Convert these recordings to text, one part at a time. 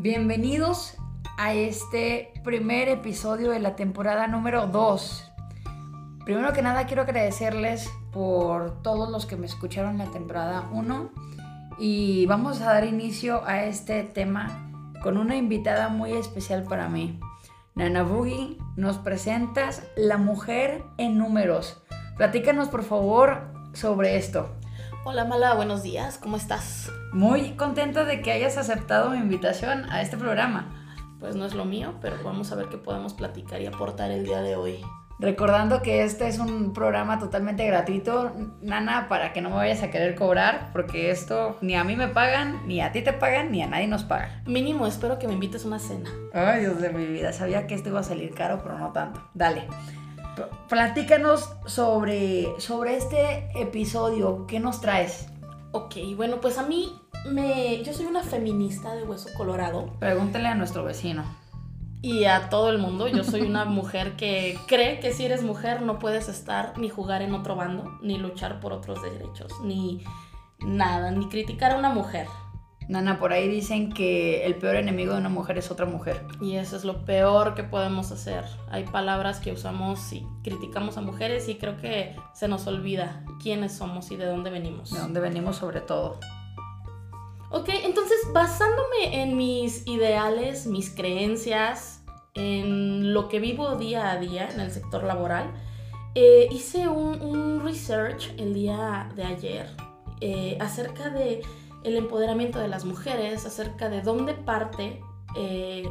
Bienvenidos a este primer episodio de la temporada número 2. Primero que nada quiero agradecerles por todos los que me escucharon la temporada 1 y vamos a dar inicio a este tema con una invitada muy especial para mí. Nana Boogie, nos presentas La Mujer en Números. Platícanos por favor sobre esto. Hola Mala, buenos días, ¿cómo estás? Muy contenta de que hayas aceptado mi invitación a este programa. Pues no es lo mío, pero vamos a ver qué podemos platicar y aportar el día de hoy. Recordando que este es un programa totalmente gratuito, Nana, para que no me vayas a querer cobrar, porque esto ni a mí me pagan, ni a ti te pagan, ni a nadie nos paga. Mínimo, espero que me invites a una cena. Ay, Dios de mi vida, sabía que esto iba a salir caro, pero no tanto. Dale. Platícanos sobre, sobre este episodio, ¿qué nos traes? Ok, bueno, pues a mí me. Yo soy una feminista de hueso colorado. Pregúntale a nuestro vecino y a todo el mundo. Yo soy una mujer que cree que si eres mujer no puedes estar ni jugar en otro bando, ni luchar por otros derechos, ni nada, ni criticar a una mujer. Nana, por ahí dicen que el peor enemigo de una mujer es otra mujer. Y eso es lo peor que podemos hacer. Hay palabras que usamos y criticamos a mujeres y creo que se nos olvida quiénes somos y de dónde venimos. De dónde venimos sobre todo. Ok, entonces basándome en mis ideales, mis creencias, en lo que vivo día a día en el sector laboral, eh, hice un, research el día de ayer eh, acerca de el empoderamiento de las mujeres, acerca de dónde parte eh,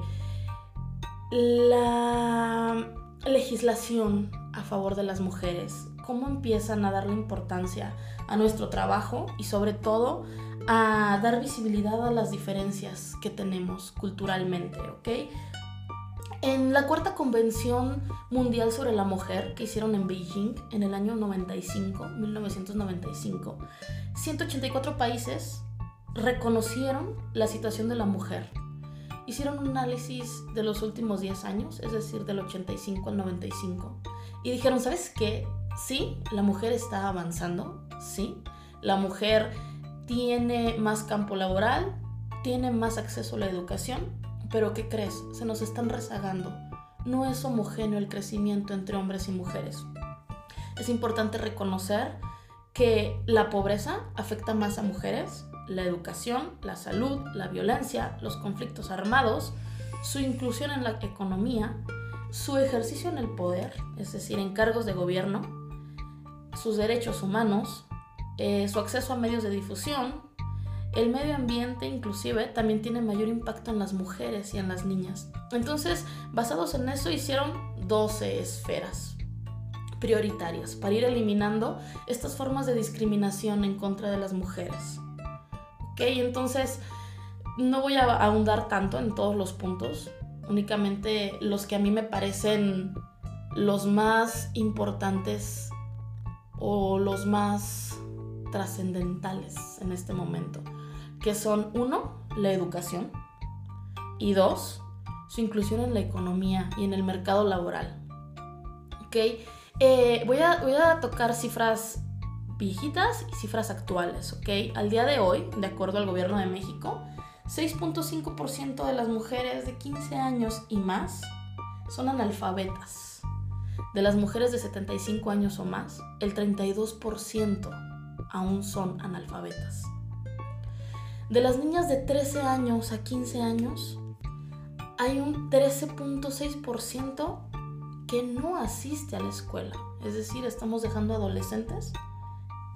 la legislación a favor de las mujeres, cómo empiezan a darle importancia a nuestro trabajo y sobre todo a dar visibilidad a las diferencias que tenemos culturalmente, ¿ok? En la cuarta convención mundial sobre la mujer que hicieron en Beijing en el año 95, 1995, 184 países reconocieron la situación de la mujer. Hicieron un análisis de los últimos 10 años, es decir, del 85 al 95, y dijeron, ¿sabes qué? Sí, la mujer está avanzando, sí, la mujer tiene más campo laboral, tiene más acceso a la educación, pero ¿qué crees? Se nos están rezagando. No es homogéneo el crecimiento entre hombres y mujeres. Es importante reconocer que la pobreza afecta más a mujeres, la educación, la salud, la violencia, los conflictos armados, su inclusión en la economía, su ejercicio en el poder, es decir, en cargos de gobierno, sus derechos humanos, eh, su acceso a medios de difusión, el medio ambiente inclusive también tiene mayor impacto en las mujeres y en las niñas. Entonces, basados en eso, hicieron 12 esferas prioritarias para ir eliminando estas formas de discriminación en contra de las mujeres. ¿Ok? Entonces, no voy a ahondar tanto en todos los puntos, únicamente los que a mí me parecen los más importantes o los más trascendentales en este momento, que son uno, la educación y dos, su inclusión en la economía y en el mercado laboral. ¿Ok? Eh, voy, a, voy a tocar cifras viejitas y cifras actuales, ¿ok? Al día de hoy, de acuerdo al gobierno de México, 6.5% de las mujeres de 15 años y más son analfabetas. De las mujeres de 75 años o más, el 32% aún son analfabetas. De las niñas de 13 años a 15 años, hay un 13.6% que no asiste a la escuela. Es decir, estamos dejando adolescentes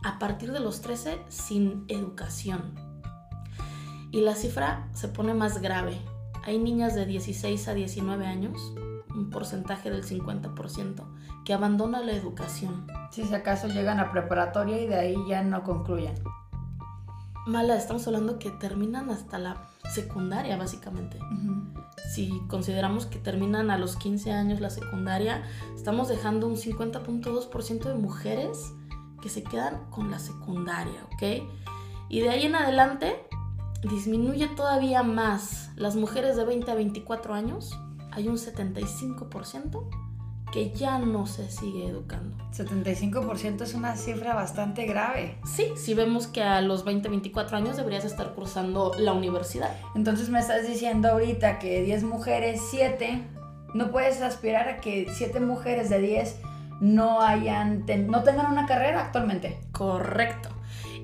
a partir de los 13 sin educación. Y la cifra se pone más grave. Hay niñas de 16 a 19 años, un porcentaje del 50%, que abandona la educación. Si se acaso llegan a preparatoria y de ahí ya no concluyen. Mala, estamos hablando que terminan hasta la secundaria, básicamente. Si consideramos que terminan a los 15 años la secundaria, estamos dejando un 50.2% de mujeres que se quedan con la secundaria, ¿ok? Y de ahí en adelante disminuye todavía más. Las mujeres de 20 a 24 años, hay un 75% que ya no se sigue educando. 75% es una cifra bastante grave. Sí, si vemos que a los 20, 24 años deberías estar cursando la universidad. Entonces me estás diciendo ahorita que 10 mujeres, 7, no puedes aspirar a que 7 mujeres de 10 no hayan no tengan una carrera actualmente. Correcto.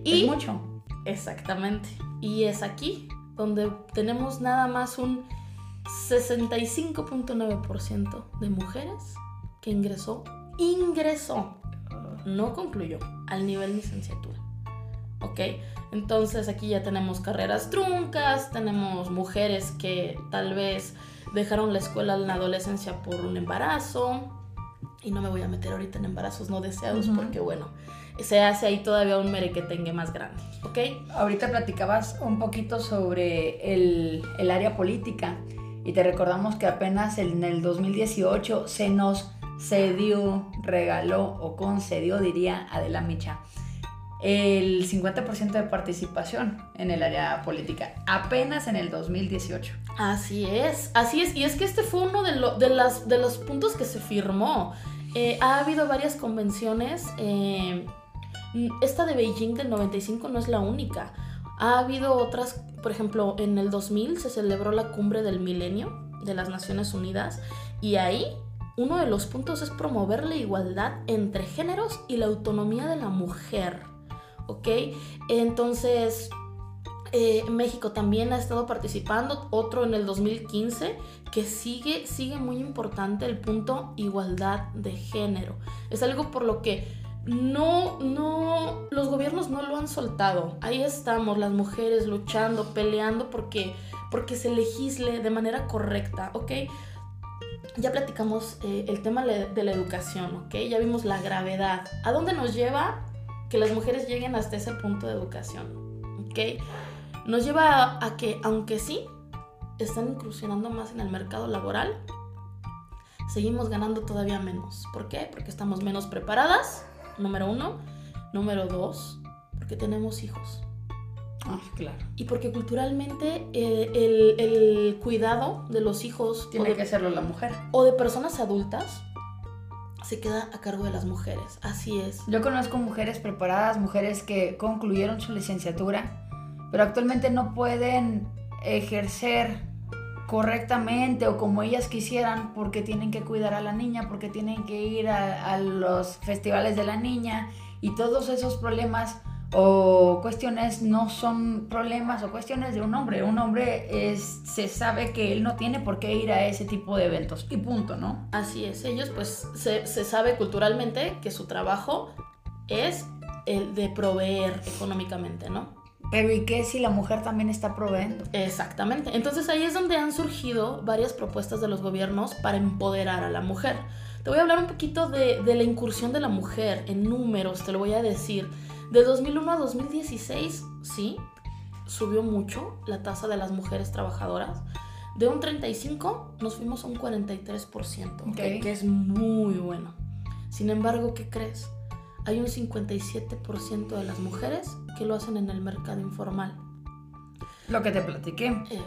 Y es mucho. Exactamente. Y es aquí donde tenemos nada más un 65.9% de mujeres que ingresó, ingresó, no concluyó al nivel licenciatura. ¿Ok? Entonces aquí ya tenemos carreras truncas, tenemos mujeres que tal vez dejaron la escuela en la adolescencia por un embarazo. Y no me voy a meter ahorita en embarazos no deseados porque bueno, se hace ahí todavía un merequetengue más grande, ¿ok? Ahorita platicabas un poquito sobre el, el área política y te recordamos que apenas en el 2018 se nos cedió, regaló o concedió, diría Adela Micha, el 50% de participación en el área política, apenas en el 2018. Así es, así es, y es que este fue uno de, las, de los puntos que se firmó. Eh, ha habido varias convenciones, eh, esta de Beijing del 95 no es la única. Ha habido otras, por ejemplo, en el 2000 se celebró la cumbre del milenio de las Naciones Unidas y ahí uno de los puntos es promover la igualdad entre géneros y la autonomía de la mujer. ¿Ok? Entonces, eh, México también ha estado participando, otro en el 2015, que sigue, sigue muy importante el punto igualdad de género. Es algo por lo que no, no, los gobiernos no lo han soltado. Ahí estamos, las mujeres luchando, peleando porque, porque se legisle de manera correcta, ¿ok? ya platicamos eh, el tema de la educación, ¿ok? Ya vimos la gravedad. ¿A dónde nos lleva que las mujeres lleguen hasta ese punto de educación? ¿Ok? Nos lleva a, que, aunque sí, están incursionando más en el mercado laboral, seguimos ganando todavía menos. ¿Por qué? Porque estamos menos preparadas, número uno. Número dos, porque tenemos hijos. Ah, claro. Y porque culturalmente eh, el, cuidado de los hijos... Tiene que hacerlo la mujer. O de personas adultas se queda a cargo de las mujeres. Así es. Yo conozco mujeres preparadas, mujeres que concluyeron su licenciatura, pero actualmente no pueden ejercer correctamente o como ellas quisieran porque tienen que cuidar a la niña, porque tienen que ir a, los festivales de la niña y todos esos problemas o cuestiones no son problemas o cuestiones de un hombre. Un hombre es, se sabe que él no tiene por qué ir a ese tipo de eventos y punto, ¿no? Así es, ellos pues se, se sabe culturalmente que su trabajo es el de proveer económicamente, ¿no? Pero ¿y qué si la mujer también está proveyendo? Exactamente. Entonces ahí es donde han surgido varias propuestas de los gobiernos para empoderar a la mujer. Te voy a hablar un poquito de, de la incursión de la mujer en números, te lo voy a decir. De 2001 a 2016, sí, subió mucho la tasa de las mujeres trabajadoras. De un 35 nos fuimos a un 43%, que es muy bueno. Sin embargo, ¿qué crees? Hay un 57% de las mujeres que lo hacen en el mercado informal. Lo que te platiqué. Eh.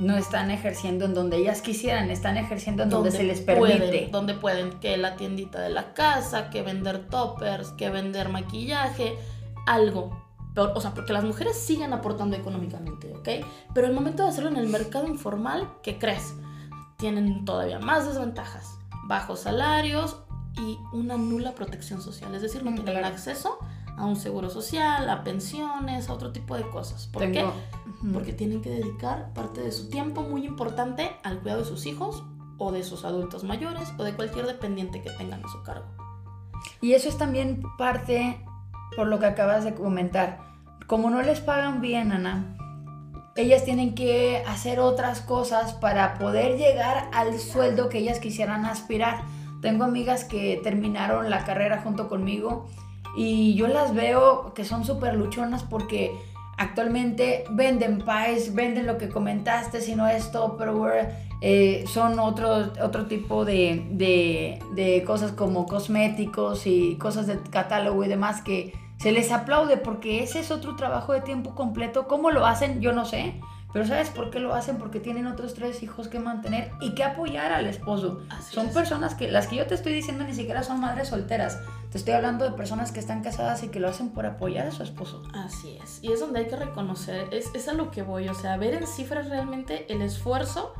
no están ejerciendo en donde ellas quisieran, están ejerciendo en donde, se les permite. donde pueden, que la tiendita de la casa, que vender toppers, que vender maquillaje, algo. o sea, porque las mujeres siguen aportando económicamente, ¿ok? Pero el momento de hacerlo en el mercado informal, ¿qué crees? Tienen todavía más desventajas. Bajos salarios y una nula protección social. Es decir, no mm, tienen acceso a un seguro social, a pensiones, a otro tipo de cosas. ¿Por qué? Porque tienen que dedicar parte de su tiempo muy importante al cuidado de sus hijos o de sus adultos mayores o de cualquier dependiente que tengan a su cargo. Y eso es también parte por lo que acabas de comentar. Como no les pagan bien, Ana, ellas tienen que hacer otras cosas para poder llegar al sueldo que ellas quisieran aspirar. Tengo amigas que terminaron la carrera junto conmigo y yo las veo que son súper luchonas porque actualmente venden pies, venden lo que comentaste, si no es Tupperware, eh, son otro, otro tipo de, de, de, cosas como cosméticos y cosas de catálogo y demás que se les aplaude porque ese es otro trabajo de tiempo completo. ¿Cómo lo hacen? Yo no sé. Pero ¿sabes por qué lo hacen? Porque tienen otros tres hijos que mantener y que apoyar al esposo. son personas que, las que yo te estoy diciendo ni siquiera son madres solteras. Te estoy hablando de personas que están casadas y que lo hacen por apoyar a su esposo. Así es. Y es donde hay que reconocer, es, es a lo que voy, o sea, ver en cifras realmente el esfuerzo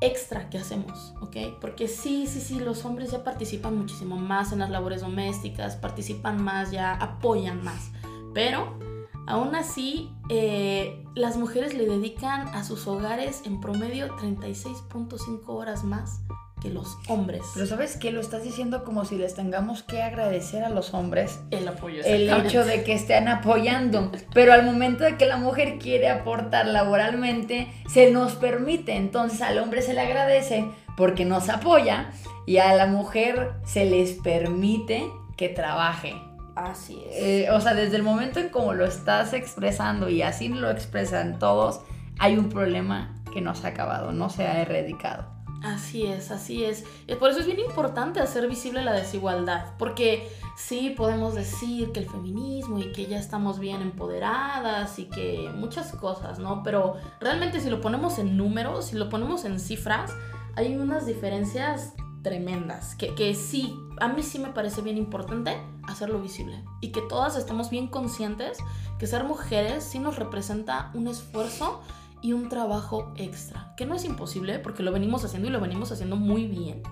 extra que hacemos, ¿ok? Porque sí, sí, sí, los hombres ya participan muchísimo más en las labores domésticas, participan más, ya apoyan más, pero aún así eh, las mujeres le dedican a sus hogares en promedio 36.5 horas más que los hombres. Pero sabes que lo estás diciendo como si les tengamos que agradecer a los hombres el apoyo. El hecho de que estén apoyando. Pero al momento de que la mujer quiere aportar laboralmente, se nos permite. Entonces al hombre se le agradece porque nos apoya y a la mujer se les permite que trabaje. Así es. Eh, o sea, desde el momento en cómo lo estás expresando y así lo expresan todos, hay un problema que no se ha acabado, no se ha erradicado. Así es, así es. Y por eso es bien importante hacer visible la desigualdad, porque sí podemos decir que el feminismo y que ya estamos bien empoderadas y que muchas cosas, ¿no? Pero realmente si lo ponemos en números, si lo ponemos en cifras, hay unas diferencias tremendas, que, que sí, a mí sí me parece bien importante hacerlo visible y que todas estemos bien conscientes que ser mujeres sí nos representa un esfuerzo y un trabajo extra, que no es imposible porque lo venimos haciendo y lo venimos haciendo muy bien.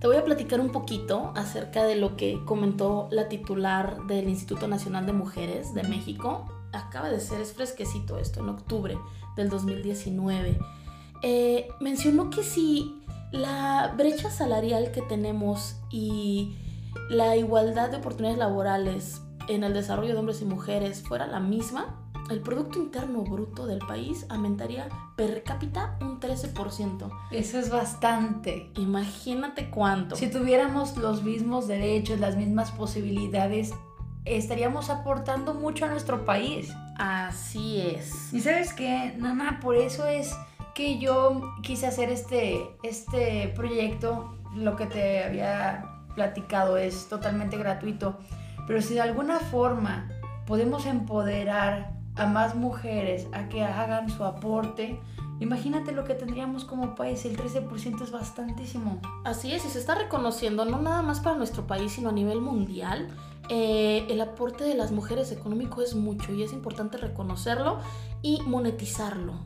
Te voy a platicar un poquito acerca de lo que comentó la titular del Instituto Nacional de Mujeres de México. Acaba de ser, es fresquecito esto, en octubre del 2019. Eh, mencionó que si la brecha salarial que tenemos y la igualdad de oportunidades laborales en el desarrollo de hombres y mujeres fuera la misma, el Producto Interno Bruto del país aumentaría per cápita un 13%. Eso es bastante. Imagínate cuánto. Si tuviéramos los mismos derechos, las mismas posibilidades, estaríamos aportando mucho a nuestro país. Así es. Y sabes qué, Nana, por eso es que yo quise hacer este, este proyecto. Lo que te había platicado es totalmente gratuito. Pero si de alguna forma podemos empoderar a más mujeres a que hagan su aporte, imagínate lo que tendríamos como país, el 13% es bastantísimo. Así es, y se está reconociendo no nada más para nuestro país, sino a nivel mundial. Eh, el aporte de las mujeres económico es mucho y es importante reconocerlo y monetizarlo.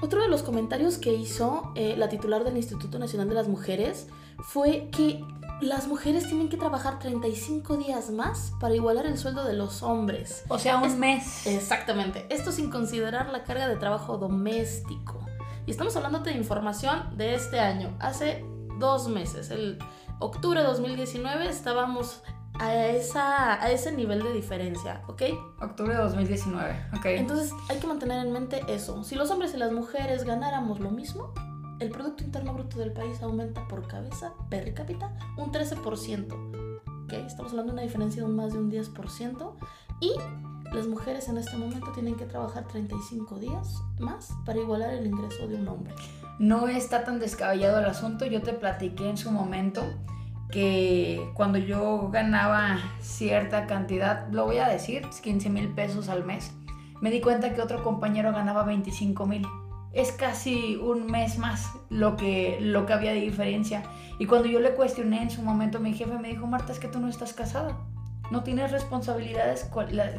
Otro de los comentarios que hizo eh, la titular del Instituto Nacional de las Mujeres fue que las mujeres tienen que trabajar 35 días más para igualar el sueldo de los hombres. O sea, un mes. Exactamente. Esto sin considerar la carga de trabajo doméstico. Y estamos hablando de información de este año. Hace dos meses, el octubre de 2019, estábamos a, esa, a ese nivel de diferencia, ¿ok? Octubre de 2019, ok. Entonces hay que mantener en mente eso. Si los hombres y las mujeres ganáramos lo mismo, el Producto Interno Bruto del país aumenta por cabeza, per cápita, un 13%. ¿okay? Estamos hablando de una diferencia de más de un 10%. Y las mujeres en este momento tienen que trabajar 35 días más para igualar el ingreso de un hombre. No está tan descabellado el asunto. Yo te platiqué en su momento que cuando yo ganaba cierta cantidad, lo voy a decir, 15 mil pesos al mes, me di cuenta que otro compañero ganaba 25 mil es casi un mes más lo que, lo que había de diferencia. Y cuando yo le cuestioné en su momento, mi jefe me dijo, Marta, es que tú no estás casada. No tienes responsabilidades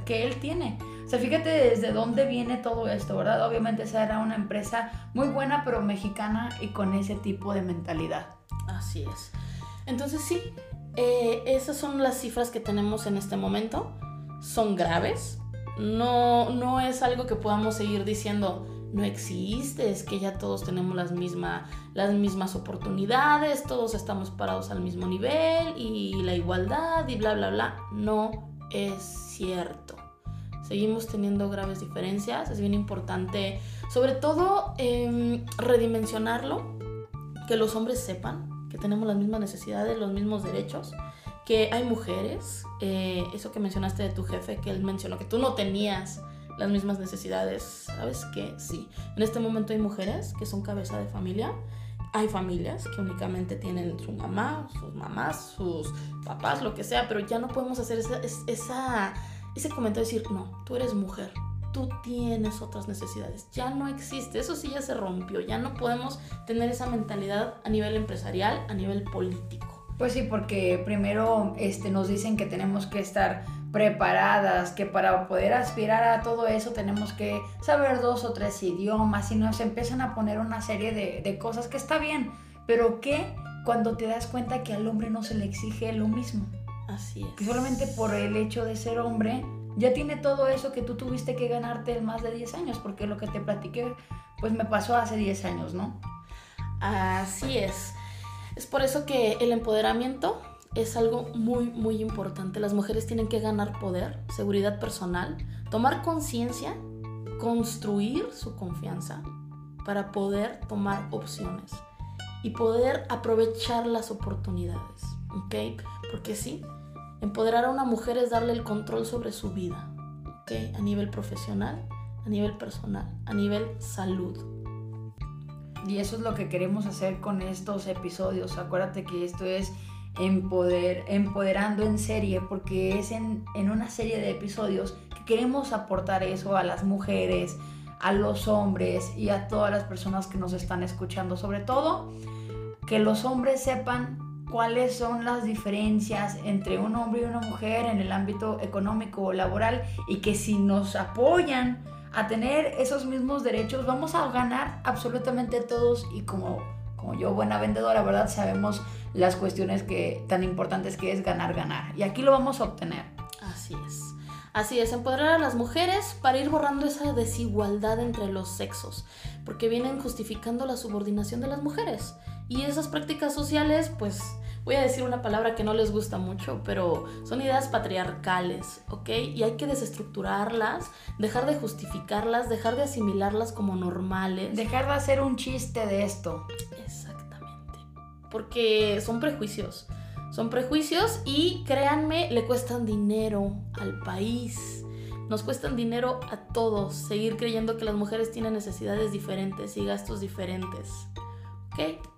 que él tiene. O sea, fíjate desde dónde viene todo esto, ¿verdad? Obviamente esa era una empresa muy buena, pero mexicana y con ese tipo de mentalidad. Así es. Entonces sí, eh, esas son las cifras que tenemos en este momento. Son graves. No, no es algo que podamos seguir diciendo, no existe, es que ya todos tenemos las, las mismas oportunidades, todos estamos parados al mismo nivel y la igualdad y bla, bla, bla. No es cierto. Seguimos teniendo graves diferencias, es bien importante, sobre todo, em, redimensionarlo, que los hombres sepan que tenemos las mismas necesidades, los mismos derechos, que hay mujeres, eh, eso que mencionaste de tu jefe, que él mencionó que tú no tenías las mismas necesidades. ¿Sabes qué? Sí. En este momento hay mujeres que son cabeza de familia. Hay familias que únicamente tienen su mamá, sus mamás, sus papás, lo que sea, pero ya no podemos hacer esa, esa, ese comentario de decir, no, tú eres mujer, tú tienes otras necesidades. Ya no existe, eso sí ya se rompió, ya no podemos tener esa mentalidad a nivel empresarial, a nivel político. Pues sí, porque primero este, nos dicen que tenemos que estar preparadas, que para poder aspirar a todo eso tenemos que saber dos o tres idiomas y nos empiezan a poner una serie de, de cosas que está bien, pero que cuando te das cuenta que al hombre no se le exige lo mismo. Así es. Que solamente por el hecho de ser hombre ya tiene todo eso que tú tuviste que ganarte en más de 10 años, porque lo que te platiqué pues me pasó hace 10 años, ¿no? Así es. Es por eso que el empoderamiento es algo muy, muy importante. Las mujeres tienen que ganar poder, seguridad personal, tomar conciencia, construir su confianza para poder tomar opciones y poder aprovechar las oportunidades, ¿ok? Porque sí, empoderar a una mujer es darle el control sobre su vida, ¿ok? A nivel profesional, a nivel personal, a nivel salud. Y eso es lo que queremos hacer con estos episodios. Acuérdate que esto es empoder, empoderando en serie, porque es en, en una serie de episodios que queremos aportar eso a las mujeres, a los hombres y a todas las personas que nos están escuchando. Sobre todo, que los hombres sepan cuáles son las diferencias entre un hombre y una mujer en el ámbito económico o laboral y que si nos apoyan a tener esos mismos derechos, vamos a ganar absolutamente todos y como, como yo, buena vendedora, ¿verdad? Sabemos las cuestiones que, tan importantes que es ganar, ganar. Y aquí lo vamos a obtener. Así es. Así es, empoderar a las mujeres para ir borrando esa desigualdad entre los sexos, porque vienen justificando la subordinación de las mujeres. Y esas prácticas sociales, pues voy a decir una palabra que no les gusta mucho, pero son ideas patriarcales, ¿ok? Y hay que desestructurarlas, dejar de justificarlas, dejar de asimilarlas como normales. Dejar de hacer un chiste de esto. Exactamente. Porque son prejuicios. Son prejuicios y créanme, le cuestan dinero al país. Nos cuestan dinero a todos seguir creyendo que las mujeres tienen necesidades diferentes y gastos diferentes. ¿Ok?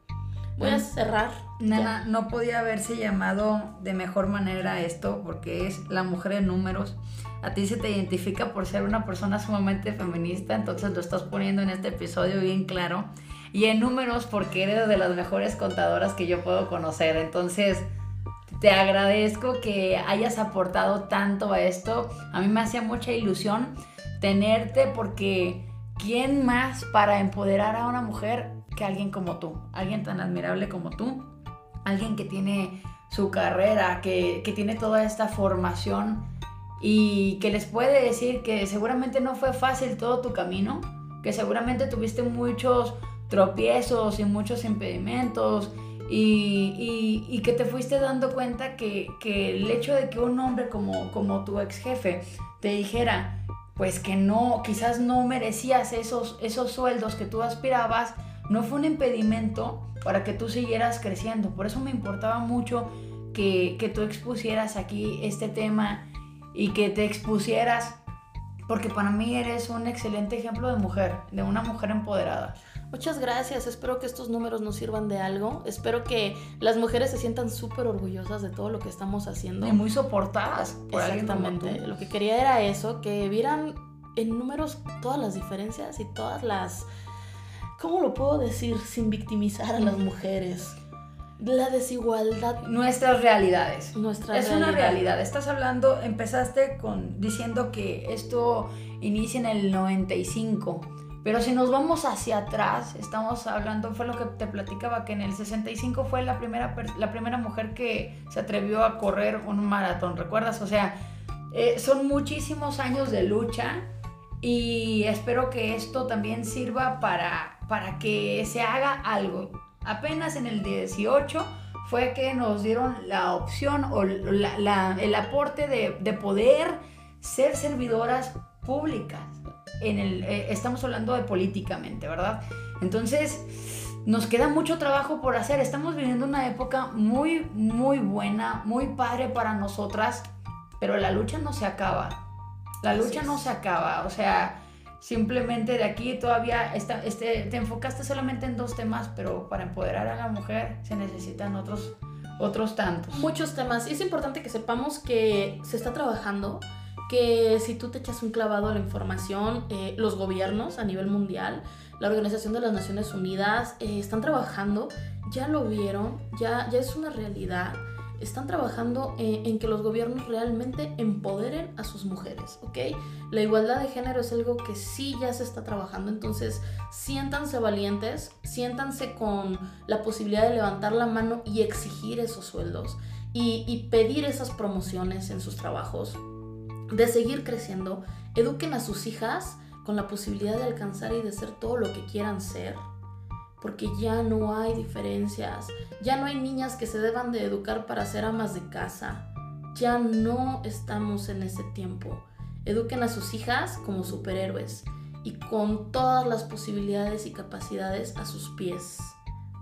Voy a cerrar. Nana, no podía haberse llamado de mejor manera esto porque es la mujer de números. A ti se te identifica por ser una persona sumamente feminista, entonces lo estás poniendo en este episodio bien claro. Y en números porque eres de las mejores contadoras que yo puedo conocer. Entonces, te agradezco que hayas aportado tanto a esto. A mí me hacía mucha ilusión tenerte porque ¿quién más para empoderar a una mujer que alguien como tú, alguien tan admirable como tú, alguien que tiene su carrera, que, que tiene toda esta formación y que les puede decir que seguramente no fue fácil todo tu camino, que seguramente tuviste muchos tropiezos y muchos impedimentos y, y, que te fuiste dando cuenta que, que, el hecho de que un hombre como, como tu ex jefe te dijera pues que no, quizás no merecías esos, esos sueldos que tú aspirabas, no fue un impedimento para que tú siguieras creciendo. Por eso me importaba mucho que, que tú expusieras aquí este tema y que te expusieras, porque para mí eres un excelente ejemplo de mujer, de una mujer empoderada. Muchas gracias, espero que estos números nos sirvan de algo, espero que las mujeres se sientan súper orgullosas de todo lo que estamos haciendo. Y muy soportadas por Exactamente, lo que quería era eso, que vieran en números todas las diferencias y todas las ¿cómo lo puedo decir sin victimizar a las mujeres? La desigualdad. Nuestras realidades. Nuestra es una realidad. Estás hablando, empezaste con diciendo que esto inicia en el 95. Pero si nos vamos hacia atrás, estamos hablando, fue lo que te platicaba, que en el 65 fue la primera, la primera mujer que se atrevió a correr un maratón, ¿recuerdas? O sea, eh, son muchísimos años de lucha y espero que esto también sirva para para que se haga algo. Apenas en el 18 fue que nos dieron la opción o el aporte de, poder ser servidoras públicas. En el, eh, estamos hablando de políticamente, ¿verdad? Entonces, nos queda mucho trabajo por hacer. Estamos viviendo una época muy, muy buena, muy padre para nosotras, pero la lucha no se acaba. La lucha no se acaba. O sea, Simplemente de aquí todavía está, este, te enfocaste solamente en dos temas, pero para empoderar a la mujer se necesitan otros, otros tantos. Muchos temas. Y es importante que sepamos que se está trabajando, que si tú te echas un clavado a la información, eh, los gobiernos a nivel mundial, la Organización de las Naciones Unidas, eh, están trabajando, ya lo vieron, ya, ya es una realidad están trabajando en, que los gobiernos realmente empoderen a sus mujeres, ¿ok? La igualdad de género es algo que sí ya se está trabajando, entonces siéntanse valientes, siéntanse con la posibilidad de levantar la mano y exigir esos sueldos y pedir esas promociones en sus trabajos, de seguir creciendo, eduquen a sus hijas con la posibilidad de alcanzar y de ser todo lo que quieran ser porque ya no hay diferencias, ya no hay niñas que se deban de educar para ser amas de casa, ya no estamos en ese tiempo. Eduquen a sus hijas como superhéroes y con todas las posibilidades y capacidades a sus pies.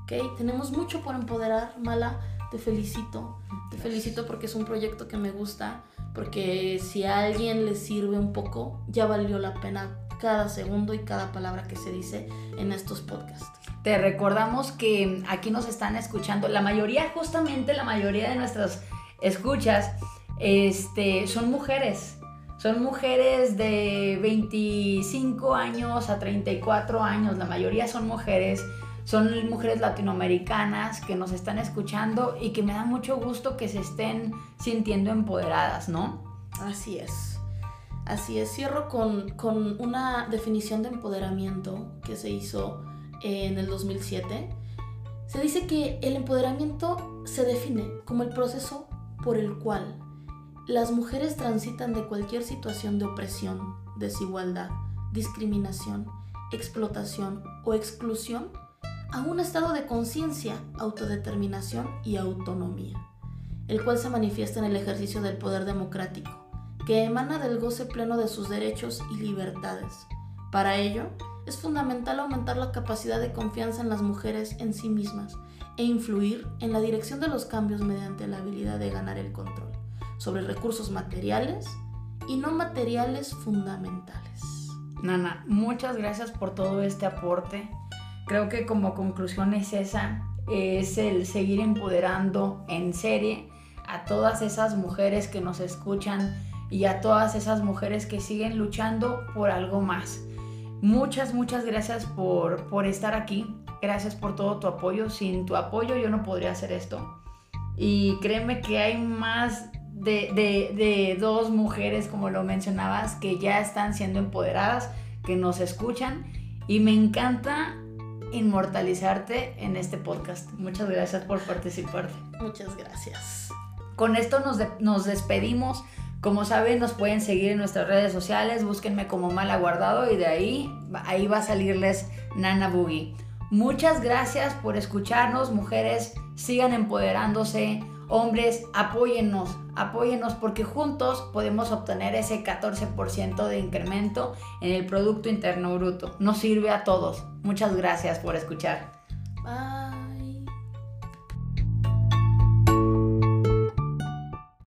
¿Ok? Tenemos mucho por empoderar, Mala. Te felicito. Te felicito porque es un proyecto que me gusta. Porque si a alguien le sirve un poco, ya valió la pena cada segundo y cada palabra que se dice en estos podcasts. Te recordamos que aquí nos están escuchando, la mayoría, justamente la mayoría de nuestras escuchas, este, son mujeres. Son mujeres de 25 años a 34 años, la mayoría son mujeres, son mujeres latinoamericanas que nos están escuchando y que me da mucho gusto que se estén sintiendo empoderadas, ¿no? Así es. Así es, cierro con, con una definición de empoderamiento que se hizo en el 2007, se dice que el empoderamiento se define como el proceso por el cual las mujeres transitan de cualquier situación de opresión, desigualdad, discriminación, explotación o exclusión a un estado de conciencia, autodeterminación y autonomía, el cual se manifiesta en el ejercicio del poder democrático, que emana del goce pleno de sus derechos y libertades. Para ello, es fundamental aumentar la capacidad de confianza en las mujeres en sí mismas e influir en la dirección de los cambios mediante la habilidad de ganar el control sobre recursos materiales y no materiales fundamentales. Nana, muchas gracias por todo este aporte. Creo que como conclusión es esa, es el seguir empoderando en serie a todas esas mujeres que nos escuchan y a todas esas mujeres que siguen luchando por algo más Muchas, muchas gracias por, por estar aquí. Gracias por todo tu apoyo. Sin tu apoyo yo no podría hacer esto. Y créeme que hay más de, de, dos mujeres, como lo mencionabas, que ya están siendo empoderadas, que nos escuchan. Y me encanta inmortalizarte en este podcast. Muchas gracias por participar. Muchas gracias. Con esto nos, nos despedimos. Como saben, nos pueden seguir en nuestras redes sociales, búsquenme como Mala Guardado y de ahí, ahí va a salirles Nana Boogie. Muchas gracias por escucharnos, mujeres, sigan empoderándose, hombres, apóyennos, apóyennos porque juntos podemos obtener ese 14% de incremento en el Producto Interno Bruto. Nos sirve a todos. Muchas gracias por escuchar. Bye.